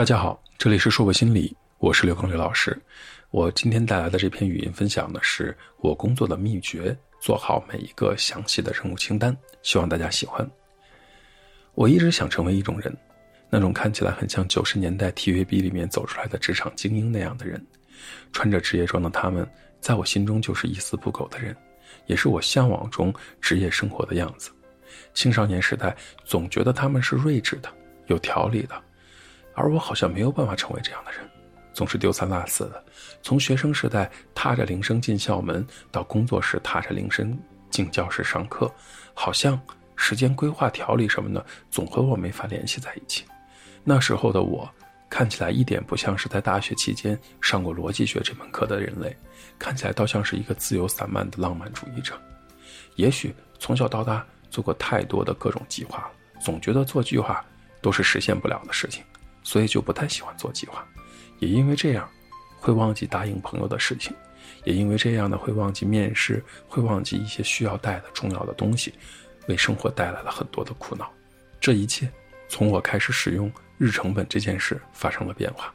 大家好，这里是硕博心理，我是刘刚刘老师。我今天带来的这篇语音分享呢，是我工作的秘诀，做好每一个详细的任务清单，希望大家喜欢。我一直想成为一种人，那种看起来很像九十年代 TVB 里面走出来的职场精英那样的人，穿着职业装的他们，在我心中就是一丝不苟的人，也是我向往中职业生活的样子。青少年时代总觉得他们是睿智的、有条理的。而我好像没有办法成为这样的人，总是丢三落四的。从学生时代踏着铃声进校门，到工作时踏着铃声进教室上课，好像时间规划条理什么的总和我没法联系在一起。那时候的我，看起来一点不像是在大学期间上过逻辑学这门课的人类，看起来倒像是一个自由散漫的浪漫主义者。也许从小到大做过太多的各种计划了，总觉得做计划都是实现不了的事情。所以就不太喜欢做计划，也因为这样，会忘记答应朋友的事情，也因为这样呢，会忘记面试，会忘记一些需要带的重要的东西，为生活带来了很多的苦恼。这一切，从我开始使用日程本这件事发生了变化。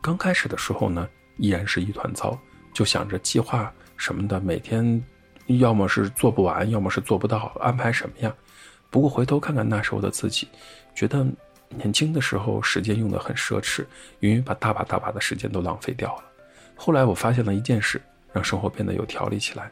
刚开始的时候呢，依然是一团糟，就想着计划什么的，每天要么是做不完，要么是做不到，安排什么呀。不过回头看看那时候的自己，觉得。年轻的时候，时间用得很奢侈，因为把大把大把的时间都浪费掉了。后来我发现了一件事，让生活变得有条理起来。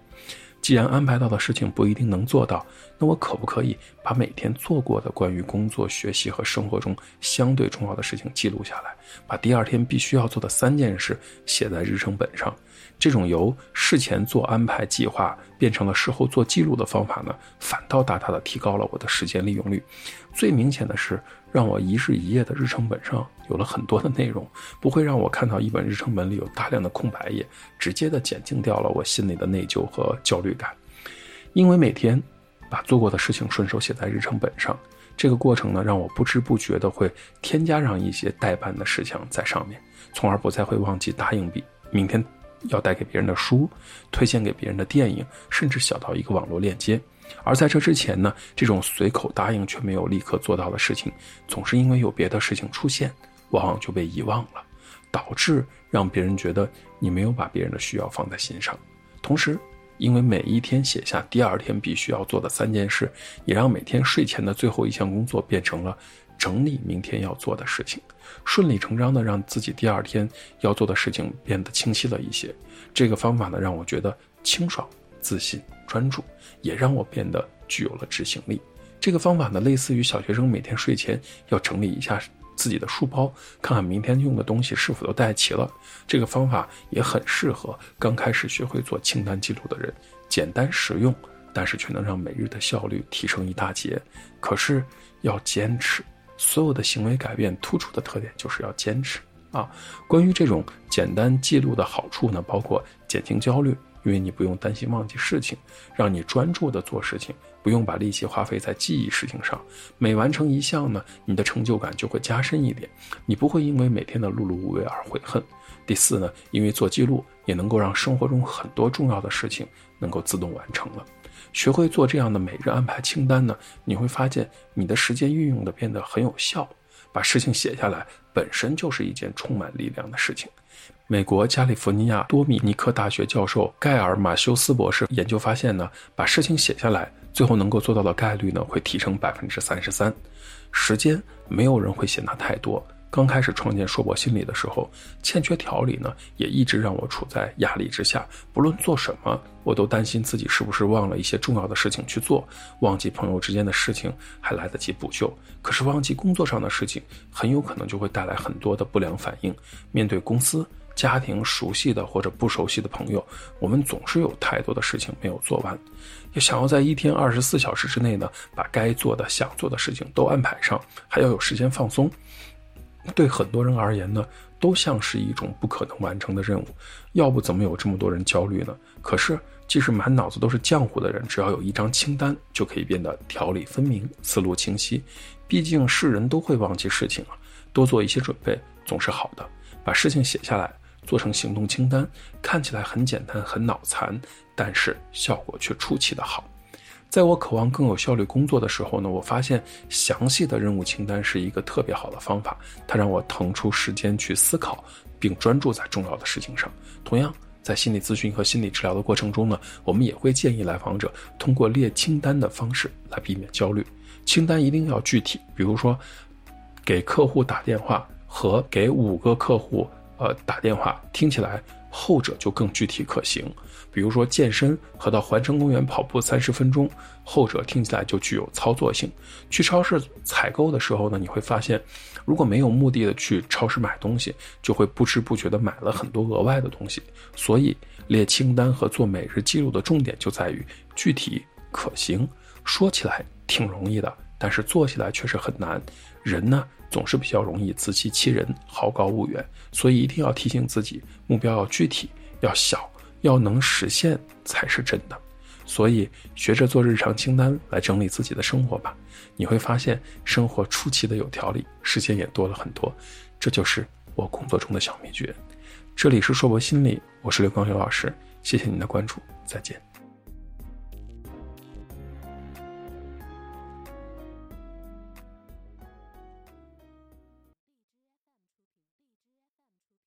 既然安排到的事情不一定能做到，那我可不可以把每天做过的关于工作、学习和生活中相对重要的事情记录下来，把第二天必须要做的三件事写在日程本上？这种由事前做安排计划变成了事后做记录的方法呢，反倒大大的提高了我的时间利用率。最明显的是，让我一日一夜的日程本上有了很多的内容，不会让我看到一本日程本里有大量的空白页，直接的减轻掉了我心里的内疚和焦虑感。因为每天把做过的事情顺手写在日程本上，这个过程呢，让我不知不觉的会添加上一些代办的事项在上面，从而不再会忘记答应比明天。要带给别人的书，推荐给别人的电影，甚至小到一个网络链接。而在这之前呢，这种随口答应却没有立刻做到的事情，总是因为有别的事情出现，往往就被遗忘了，导致让别人觉得你没有把别人的需要放在心上。同时，因为每一天写下第二天必须要做的三件事，也让每天睡前的最后一项工作变成了。整理明天要做的事情，顺理成章的让自己第二天要做的事情变得清晰了一些。这个方法呢，让我觉得清爽、自信、专注，也让我变得具有了执行力。这个方法呢，类似于小学生每天睡前要整理一下自己的书包，看看明天用的东西是否都带齐了。这个方法也很适合刚开始学会做清单记录的人，简单实用，但是却能让每日的效率提升一大截。可是要坚持。所有的行为改变突出的特点就是要坚持啊！关于这种简单记录的好处呢，包括减轻焦虑，因为你不用担心忘记事情，让你专注的做事情，不用把力气花费在记忆事情上。每完成一项呢，你的成就感就会加深一点，你不会因为每天的碌碌无为而悔恨。第四呢，因为做记录也能够让生活中很多重要的事情能够自动完成了。学会做这样的每日安排清单呢，你会发现你的时间运用的变得很有效。把事情写下来本身就是一件充满力量的事情。美国加利福尼亚多米尼克大学教授盖尔马修斯博士研究发现呢，把事情写下来，最后能够做到的概率呢会提升百分之三十三。时间没有人会嫌它太多。刚开始创建硕博心理的时候，欠缺条理呢，也一直让我处在压力之下。不论做什么，我都担心自己是不是忘了一些重要的事情去做，忘记朋友之间的事情还来得及补救。可是忘记工作上的事情，很有可能就会带来很多的不良反应。面对公司、家庭、熟悉的或者不熟悉的朋友，我们总是有太多的事情没有做完。要想要在一天二十四小时之内呢，把该做的、想做的事情都安排上，还要有时间放松。对很多人而言呢，都像是一种不可能完成的任务，要不怎么有这么多人焦虑呢？可是，即使满脑子都是浆糊的人，只要有一张清单，就可以变得条理分明、思路清晰。毕竟是人都会忘记事情啊，多做一些准备总是好的。把事情写下来，做成行动清单，看起来很简单、很脑残，但是效果却出奇的好。在我渴望更有效率工作的时候呢，我发现详细的任务清单是一个特别好的方法，它让我腾出时间去思考，并专注在重要的事情上。同样，在心理咨询和心理治疗的过程中呢，我们也会建议来访者通过列清单的方式来避免焦虑。清单一定要具体，比如说，给客户打电话和给五个客户呃打电话，听起来后者就更具体可行。比如说健身和到环城公园跑步三十分钟，后者听起来就具有操作性。去超市采购的时候呢，你会发现，如果没有目的的去超市买东西，就会不知不觉的买了很多额外的东西。所以列清单和做每日记录的重点就在于具体可行。说起来挺容易的，但是做起来确实很难。人呢总是比较容易自欺欺人、好高骛远，所以一定要提醒自己，目标要具体、要小。要能实现才是真的，所以学着做日常清单来整理自己的生活吧，你会发现生活出奇的有条理，时间也多了很多。这就是我工作中的小秘诀。这里是硕博心理，我是刘光刘老师，谢谢您的关注，再见。